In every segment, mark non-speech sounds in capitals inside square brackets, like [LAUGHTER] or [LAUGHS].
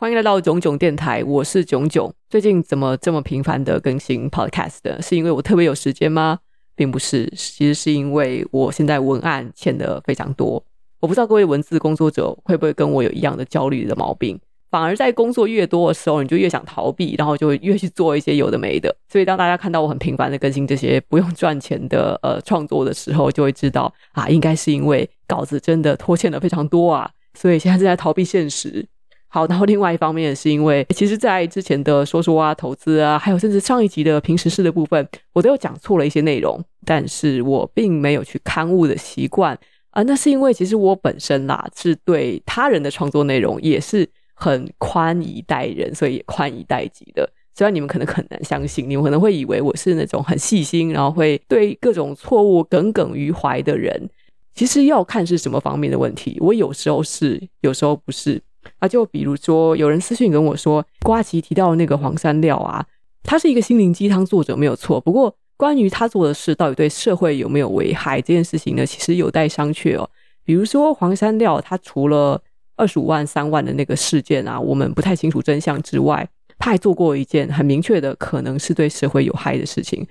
欢迎来到囧囧电台，我是囧囧。最近怎么这么频繁的更新 Podcast？是因为我特别有时间吗？并不是，其实是因为我现在文案欠的非常多。我不知道各位文字工作者会不会跟我有一样的焦虑的毛病，反而在工作越多的时候，你就越想逃避，然后就会越去做一些有的没的。所以当大家看到我很频繁的更新这些不用赚钱的呃创作的时候，就会知道啊，应该是因为稿子真的拖欠的非常多啊，所以现在正在逃避现实。好，然后另外一方面是因为，其实，在之前的说说啊、投资啊，还有甚至上一集的平时事的部分，我都有讲错了一些内容，但是我并没有去刊物的习惯啊。那是因为其实我本身啦，是对他人的创作内容也是很宽以待人，所以也宽以待己的。虽然你们可能很难相信，你们可能会以为我是那种很细心，然后会对各种错误耿耿于怀的人。其实要看是什么方面的问题，我有时候是，有时候不是。啊，就比如说，有人私信跟我说，瓜吉提到那个黄山料啊，他是一个心灵鸡汤作者，没有错。不过，关于他做的事到底对社会有没有危害这件事情呢，其实有待商榷哦。比如说，黄山料他除了二十五万、三万的那个事件啊，我们不太清楚真相之外，他还做过一件很明确的，可能是对社会有害的事情。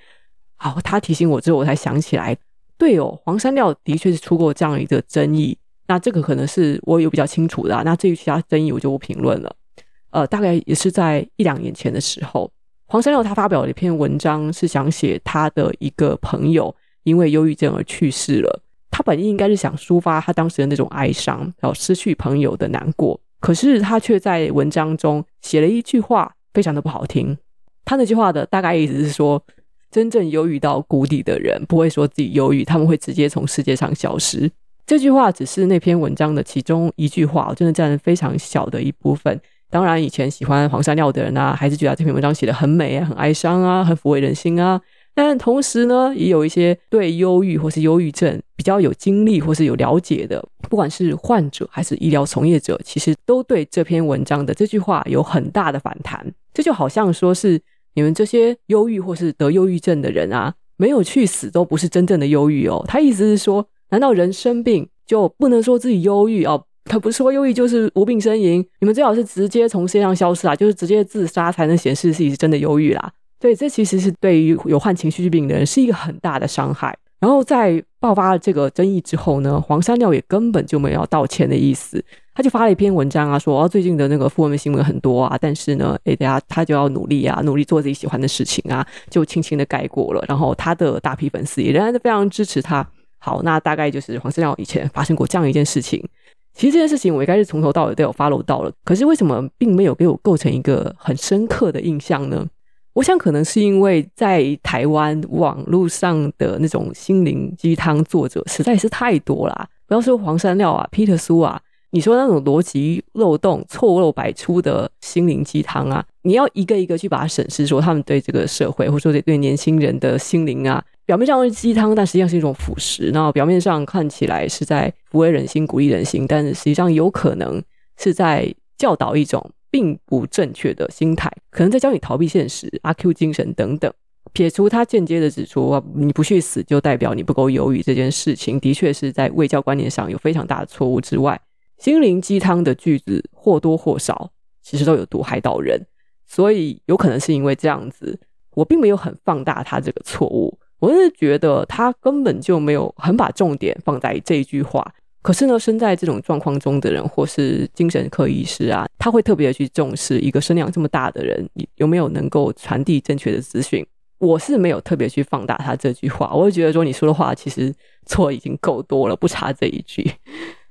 好，他提醒我之后，我才想起来，对哦，黄山料的确是出过这样一个争议。那这个可能是我有比较清楚的，那至于其他争议我就不评论了。呃，大概也是在一两年前的时候，黄山料他发表了一篇文章，是想写他的一个朋友因为忧郁症而去世了。他本意应该是想抒发他当时的那种哀伤，然后失去朋友的难过。可是他却在文章中写了一句话，非常的不好听。他那句话的大概意思是说，真正忧郁到谷底的人不会说自己忧郁，他们会直接从世界上消失。这句话只是那篇文章的其中一句话，真的占非常小的一部分。当然，以前喜欢黄山料的人啊，还是觉得这篇文章写得很美，很哀伤啊，很抚慰人心啊。但同时呢，也有一些对忧郁或是忧郁症比较有经历或是有了解的，不管是患者还是医疗从业者，其实都对这篇文章的这句话有很大的反弹。这就好像说是你们这些忧郁或是得忧郁症的人啊，没有去死都不是真正的忧郁哦。他意思是说。难道人生病就不能说自己忧郁哦？他不是说忧郁就是无病呻吟，你们最好是直接从世界上消失啊，就是直接自杀才能显示自己是真的忧郁啦。对，这其实是对于有患情绪病的人是一个很大的伤害。然后在爆发了这个争议之后呢，黄山料也根本就没有道歉的意思，他就发了一篇文章啊，说哦，最近的那个负面新闻很多啊，但是呢，哎，大家他就要努力啊，努力做自己喜欢的事情啊，就轻轻的盖过了。然后他的大批粉丝也仍然是非常支持他。好，那大概就是黄山料以前发生过这样一件事情。其实这件事情我应该是从头到尾都有 follow 到了，可是为什么并没有给我构成一个很深刻的印象呢？我想可能是因为在台湾网络上的那种心灵鸡汤作者实在是太多了。不要说黄山料啊、Peter 苏啊，你说那种逻辑漏洞、错漏百出的心灵鸡汤啊，你要一个一个去把它审视，说他们对这个社会，或者说对年轻人的心灵啊。表面上是鸡汤，但实际上是一种腐蚀。然后表面上看起来是在抚慰人心、鼓励人心，但是实际上有可能是在教导一种并不正确的心态，可能在教你逃避现实、阿 Q 精神等等。撇除他间接的指出你不去死就代表你不够忧郁这件事情，的确是在卫教观念上有非常大的错误之外，心灵鸡汤的句子或多或少其实都有毒害到人，所以有可能是因为这样子，我并没有很放大他这个错误。我是觉得他根本就没有很把重点放在这一句话，可是呢，身在这种状况中的人，或是精神科医师啊，他会特别的去重视一个身量这么大的人有没有能够传递正确的资讯。我是没有特别去放大他这句话，我会觉得说你说的话其实错已经够多了，不差这一句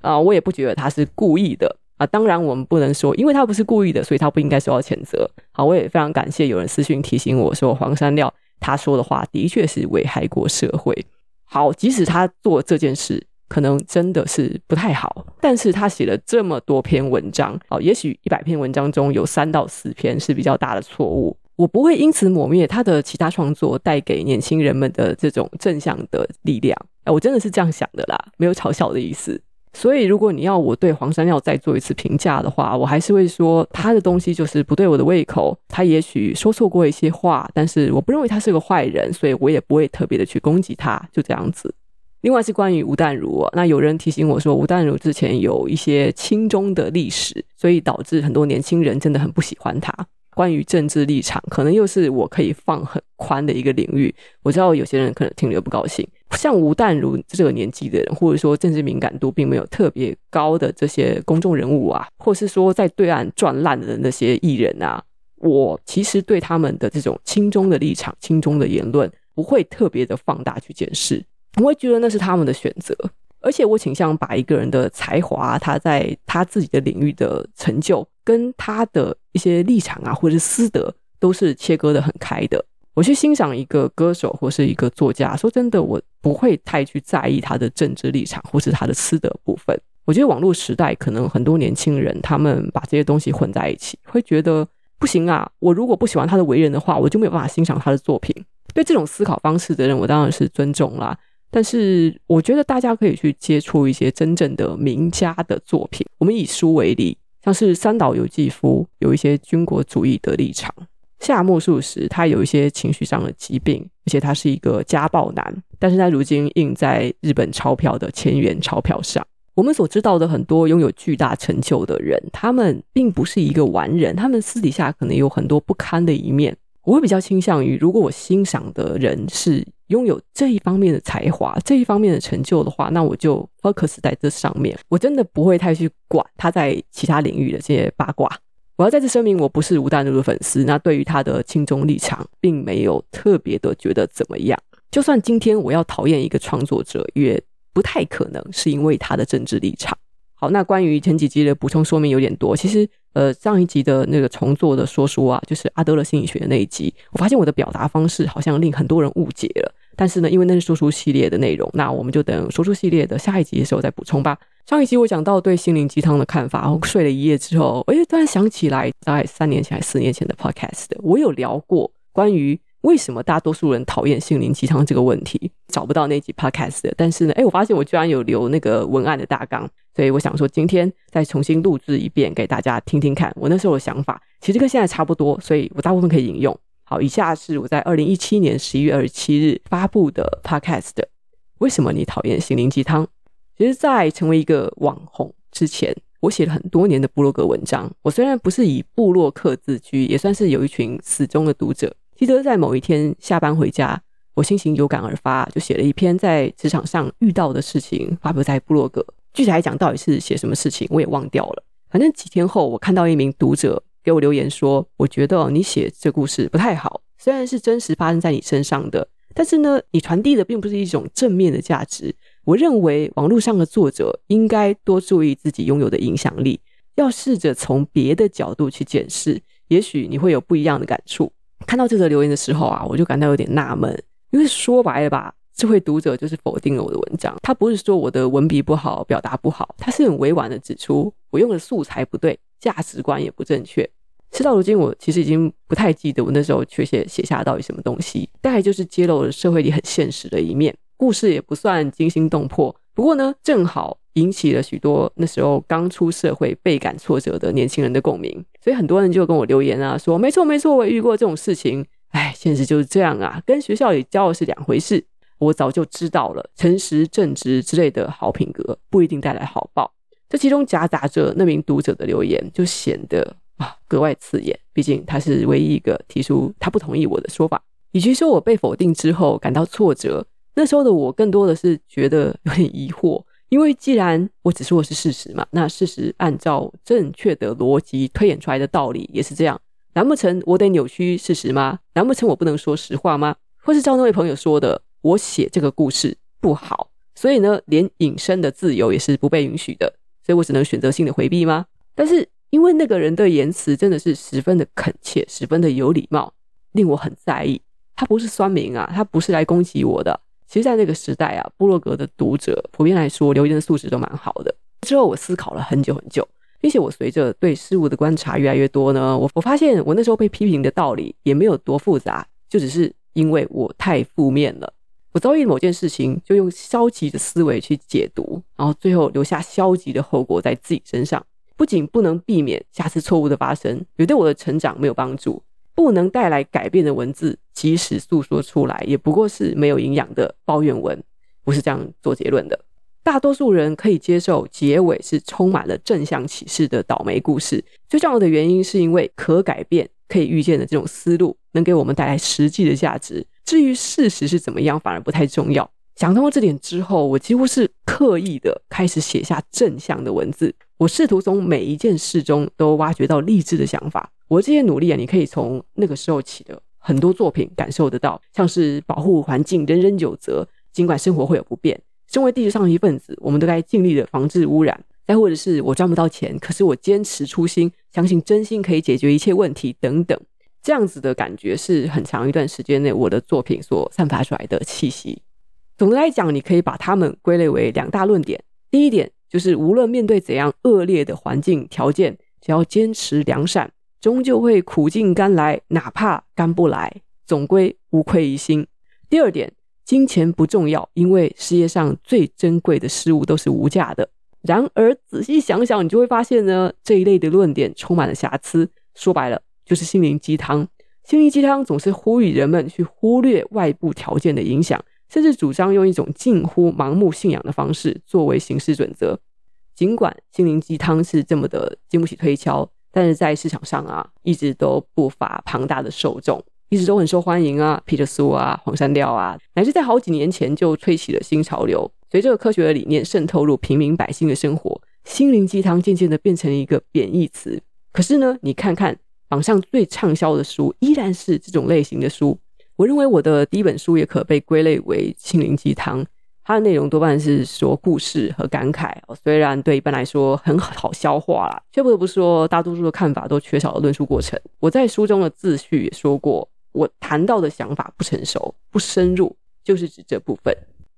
啊。我也不觉得他是故意的啊。当然，我们不能说因为他不是故意的，所以他不应该受到谴责。好，我也非常感谢有人私讯提醒我说黄山料。他说的话的确是危害过社会。好，即使他做这件事可能真的是不太好，但是他写了这么多篇文章，哦，也许一百篇文章中有三到四篇是比较大的错误。我不会因此抹灭他的其他创作带给年轻人们的这种正向的力量。哎，我真的是这样想的啦，没有嘲笑的意思。所以，如果你要我对黄山料再做一次评价的话，我还是会说他的东西就是不对我的胃口。他也许说错过一些话，但是我不认为他是个坏人，所以我也不会特别的去攻击他，就这样子。另外是关于吴淡如，那有人提醒我说，吴淡如之前有一些清中的历史，所以导致很多年轻人真的很不喜欢他。关于政治立场，可能又是我可以放很宽的一个领域。我知道有些人可能听了不高兴，像吴淡如这个年纪的人，或者说政治敏感度并没有特别高的这些公众人物啊，或是说在对岸赚烂的那些艺人啊，我其实对他们的这种轻中的立场、轻中的言论，不会特别的放大去检视。我会觉得那是他们的选择，而且我倾向把一个人的才华，他在他自己的领域的成就，跟他的一些立场啊，或者是私德，都是切割得很开的。我去欣赏一个歌手或是一个作家，说真的，我不会太去在意他的政治立场或是他的私德部分。我觉得网络时代可能很多年轻人他们把这些东西混在一起，会觉得不行啊，我如果不喜欢他的为人的话，我就没有办法欣赏他的作品。对这种思考方式的人，我当然是尊重啦。但是我觉得大家可以去接触一些真正的名家的作品。我们以书为例，像是三岛由纪夫有一些军国主义的立场，夏目漱石他有一些情绪上的疾病，而且他是一个家暴男，但是他如今印在日本钞票的千元钞票上。我们所知道的很多拥有巨大成就的人，他们并不是一个完人，他们私底下可能有很多不堪的一面。我会比较倾向于，如果我欣赏的人是拥有这一方面的才华、这一方面的成就的话，那我就 focus 在这上面。我真的不会太去管他在其他领域的这些八卦。我要再次声明，我不是吴淡如的粉丝。那对于他的轻中立场，并没有特别的觉得怎么样。就算今天我要讨厌一个创作者，也不太可能是因为他的政治立场。好，那关于前几集的补充说明有点多，其实。呃，上一集的那个重做的说书啊，就是阿德勒心理学的那一集，我发现我的表达方式好像令很多人误解了。但是呢，因为那是说书系列的内容，那我们就等说书系列的下一集的时候再补充吧。上一集我讲到对心灵鸡汤的看法，我 [LAUGHS] 睡了一夜之后，哎，突然想起来，大概三年前还四年前的 podcast，我有聊过关于。为什么大多数人讨厌心灵鸡汤这个问题？找不到那集 podcast，但是呢，哎，我发现我居然有留那个文案的大纲，所以我想说今天再重新录制一遍给大家听听看。我那时候的想法其实跟现在差不多，所以我大部分可以引用。好，以下是我在二零一七年十一月二十七日发布的 podcast。为什么你讨厌心灵鸡汤？其实，在成为一个网红之前，我写了很多年的部落格文章。我虽然不是以部落客自居，也算是有一群死忠的读者。记得在某一天下班回家，我心情有感而发，就写了一篇在职场上遇到的事情，发布在部落格。具体来讲，到底是写什么事情，我也忘掉了。反正几天后，我看到一名读者给我留言说：“我觉得你写这故事不太好，虽然是真实发生在你身上的，但是呢，你传递的并不是一种正面的价值。我认为网络上的作者应该多注意自己拥有的影响力，要试着从别的角度去检视，也许你会有不一样的感触。”看到这则留言的时候啊，我就感到有点纳闷，因为说白了吧，这位读者就是否定了我的文章。他不是说我的文笔不好，表达不好，他是很委婉的指出我用的素材不对，价值观也不正确。事到如今，我其实已经不太记得我那时候确切写下到底什么东西，大概就是揭露了社会里很现实的一面。故事也不算惊心动魄，不过呢，正好引起了许多那时候刚出社会、倍感挫折的年轻人的共鸣，所以很多人就跟我留言啊，说没错没错，我也遇过这种事情。哎，现实就是这样啊，跟学校里教的是两回事。我早就知道了，诚实正直之类的好品格不一定带来好报。这其中夹杂着那名读者的留言，就显得啊格外刺眼。毕竟他是唯一一个提出他不同意我的说法，与其说我被否定之后感到挫折。那时候的我更多的是觉得有点疑惑，因为既然我只说的是事实嘛，那事实按照正确的逻辑推演出来的道理也是这样，难不成我得扭曲事实吗？难不成我不能说实话吗？或是照那位朋友说的，我写这个故事不好，所以呢，连隐身的自由也是不被允许的，所以我只能选择性的回避吗？但是因为那个人的言辞真的是十分的恳切，十分的有礼貌，令我很在意。他不是酸民啊，他不是来攻击我的。其实，在那个时代啊，部落格的读者普遍来说，留言的素质都蛮好的。之后，我思考了很久很久，并且我随着对事物的观察越来越多呢，我我发现我那时候被批评的道理也没有多复杂，就只是因为我太负面了。我遭遇某件事情，就用消极的思维去解读，然后最后留下消极的后果在自己身上，不仅不能避免下次错误的发生，也对我的成长没有帮助。不能带来改变的文字，即使诉说出来，也不过是没有营养的抱怨文。不是这样做结论的。大多数人可以接受结尾是充满了正向启示的倒霉故事，最重要的原因是因为可改变、可以预见的这种思路能给我们带来实际的价值。至于事实是怎么样，反而不太重要。想通过这点之后，我几乎是刻意的开始写下正向的文字。我试图从每一件事中都挖掘到励志的想法。我这些努力啊，你可以从那个时候起的很多作品感受得到，像是保护环境，人人有责，尽管生活会有不便。身为地球上的一份子，我们都该尽力的防治污染。再或者是我赚不到钱，可是我坚持初心，相信真心可以解决一切问题等等，这样子的感觉是很长一段时间内我的作品所散发出来的气息。总的来讲，你可以把它们归类为两大论点。第一点就是，无论面对怎样恶劣的环境条件，只要坚持良善，终究会苦尽甘来，哪怕甘不来，总归无愧于心。第二点。金钱不重要，因为世界上最珍贵的事物都是无价的。然而，仔细想想，你就会发现呢，这一类的论点充满了瑕疵。说白了，就是心灵鸡汤。心灵鸡汤总是呼吁人们去忽略外部条件的影响，甚至主张用一种近乎盲目信仰的方式作为行事准则。尽管心灵鸡汤是这么的经不起推敲，但是在市场上啊，一直都不乏庞大的受众。一直都很受欢迎啊，皮特苏啊，黄山料啊，乃至在好几年前就吹起了新潮流。随着科学的理念渗透入平民百姓的生活，心灵鸡汤渐渐的变成了一个贬义词。可是呢，你看看榜上最畅销的书，依然是这种类型的书。我认为我的第一本书也可被归类为心灵鸡汤，它的内容多半是说故事和感慨。虽然对一般来说很好消化啦，却不得不说，大多数的看法都缺少了论述过程。我在书中的自序也说过。我谈到的想法不成熟、不深入，就是指这部分。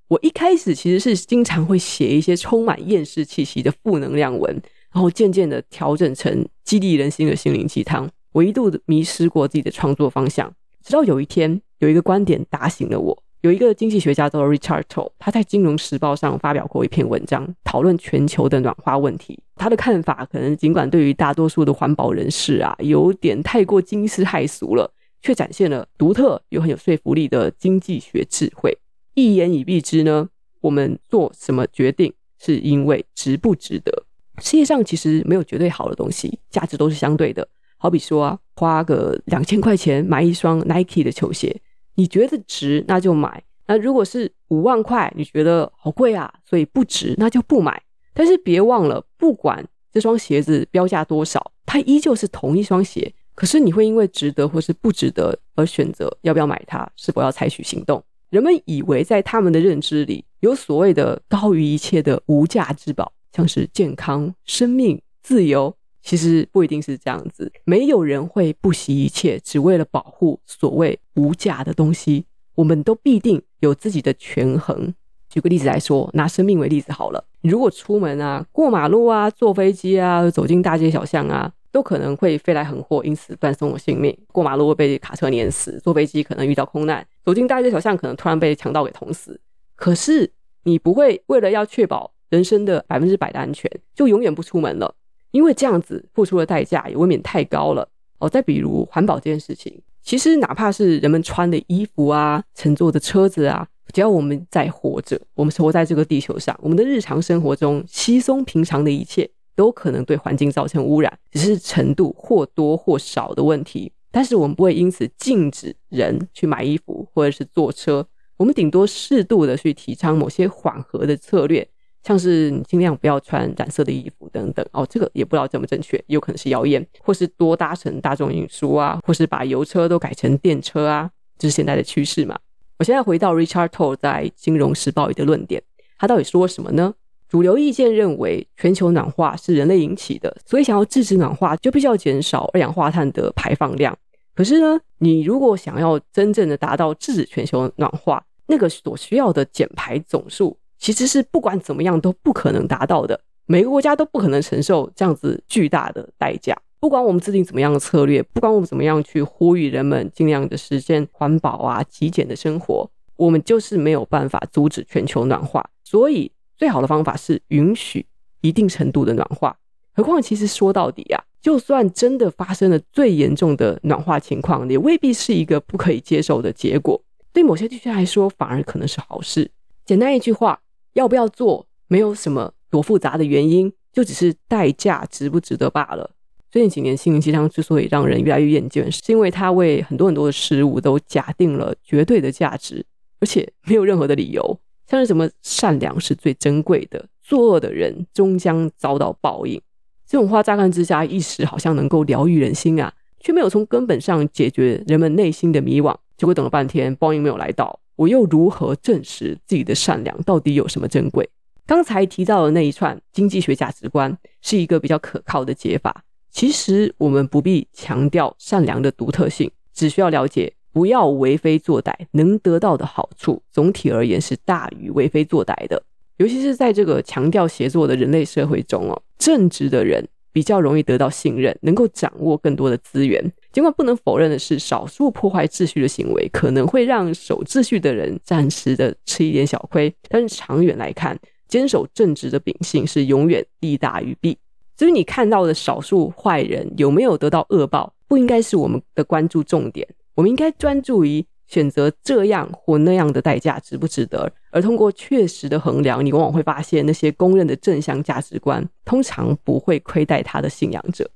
我一开始其实是经常会写一些充满厌世气息的负能量文，然后渐渐的调整成激励人心的心灵鸡汤。我一度迷失过自己的创作方向，直到有一天，有一个观点打醒了我。有一个经济学家叫做 Richardto，他在《金融时报》上发表过一篇文章，讨论全球的暖化问题。他的看法可能尽管对于大多数的环保人士啊，有点太过惊世骇俗了。却展现了独特又很有说服力的经济学智慧。一言以蔽之呢，我们做什么决定是因为值不值得。世界上其实没有绝对好的东西，价值都是相对的。好比说啊，花个两千块钱买一双 Nike 的球鞋，你觉得值那就买。那如果是五万块，你觉得好贵啊，所以不值，那就不买。但是别忘了，不管这双鞋子标价多少，它依旧是同一双鞋。可是你会因为值得或是不值得而选择要不要买它，是否要采取行动？人们以为在他们的认知里有所谓的高于一切的无价之宝，像是健康、生命、自由，其实不一定是这样子。没有人会不惜一切只为了保护所谓无价的东西。我们都必定有自己的权衡。举个例子来说，拿生命为例子好了。如果出门啊，过马路啊，坐飞机啊，走进大街小巷啊。都可能会飞来横祸，因此断送我性命。过马路会被卡车碾死，坐飞机可能遇到空难，走进大街小巷可能突然被强盗给捅死。可是你不会为了要确保人生的百分之百的安全，就永远不出门了，因为这样子付出的代价也未免太高了。哦，再比如环保这件事情，其实哪怕是人们穿的衣服啊，乘坐的车子啊，只要我们在活着，我们活在这个地球上，我们的日常生活中稀松平常的一切。都可能对环境造成污染，只是程度或多或少的问题。但是我们不会因此禁止人去买衣服或者是坐车，我们顶多适度的去提倡某些缓和的策略，像是你尽量不要穿染色的衣服等等。哦，这个也不知道正不正确，有可能是谣言，或是多搭乘大众运输啊，或是把油车都改成电车啊，这是现在的趋势嘛。我现在回到 Richard Tol 在《金融时报》里的论点，他到底说什么呢？主流意见认为，全球暖化是人类引起的，所以想要制止暖化，就必须要减少二氧化碳的排放量。可是呢，你如果想要真正的达到制止全球暖化，那个所需要的减排总数，其实是不管怎么样都不可能达到的。每个国家都不可能承受这样子巨大的代价。不管我们制定怎么样的策略，不管我们怎么样去呼吁人们尽量的实现环保啊、极简的生活，我们就是没有办法阻止全球暖化。所以。最好的方法是允许一定程度的暖化，何况其实说到底啊，就算真的发生了最严重的暖化情况，也未必是一个不可以接受的结果。对某些地区来说，反而可能是好事。简单一句话，要不要做，没有什么多复杂的原因，就只是代价值不值得罢了。最近几年，心灵鸡汤之所以让人越来越厌倦，是因为它为很多很多的事物都假定了绝对的价值，而且没有任何的理由。像是什么善良是最珍贵的，作恶的人终将遭到报应。这种话乍看之下，一时好像能够疗愈人心啊，却没有从根本上解决人们内心的迷惘。结果等了半天，报应没有来到，我又如何证实自己的善良到底有什么珍贵？刚才提到的那一串经济学价值观，是一个比较可靠的解法。其实我们不必强调善良的独特性，只需要了解。不要为非作歹，能得到的好处总体而言是大于为非作歹的。尤其是在这个强调协作的人类社会中哦，正直的人比较容易得到信任，能够掌握更多的资源。尽管不能否认的是，少数破坏秩序的行为可能会让守秩序的人暂时的吃一点小亏，但是长远来看，坚守正直的秉性是永远利大于弊。至于你看到的少数坏人有没有得到恶报，不应该是我们的关注重点。我们应该专注于选择这样或那样的代价值不值得，而通过确实的衡量，你往往会发现那些公认的正向价值观通常不会亏待他的信仰者。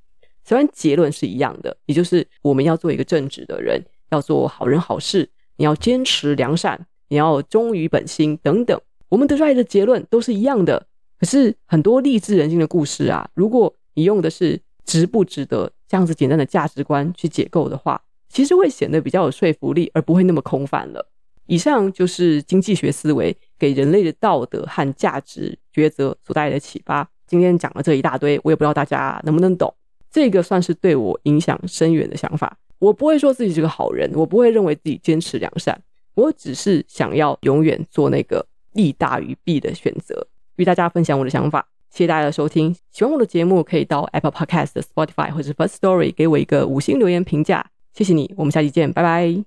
虽然结论是一样的，也就是我们要做一个正直的人，要做好人好事，你要坚持良善，你要忠于本心等等，我们得出来的结论都是一样的。可是很多励志人心的故事啊，如果你用的是值不值得这样子简单的价值观去解构的话，其实会显得比较有说服力，而不会那么空泛了。以上就是经济学思维给人类的道德和价值抉择所带来的启发。今天讲了这一大堆，我也不知道大家能不能懂。这个算是对我影响深远的想法。我不会说自己是个好人，我不会认为自己坚持良善，我只是想要永远做那个利大于弊的选择，与大家分享我的想法。谢谢大家的收听，喜欢我的节目可以到 Apple Podcast、Spotify 或者 Firstory 给我一个五星留言评价。谢谢你，我们下期见，拜拜。